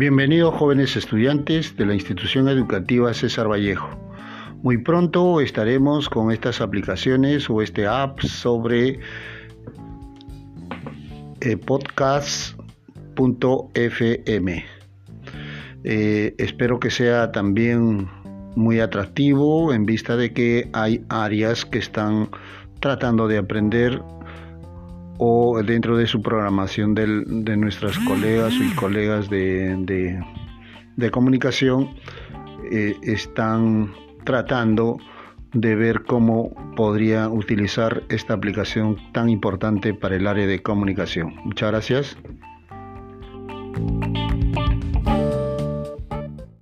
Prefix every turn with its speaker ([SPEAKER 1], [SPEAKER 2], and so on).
[SPEAKER 1] Bienvenidos jóvenes estudiantes de la institución educativa César Vallejo. Muy pronto estaremos con estas aplicaciones o este app sobre eh, podcast.fm. Eh, espero que sea también muy atractivo en vista de que hay áreas que están tratando de aprender o dentro de su programación de nuestras colegas y colegas de, comunicación eh, están tratando de ver cómo podría utilizar esta aplicación tan importante para el área de comunicación. Muchas gracias.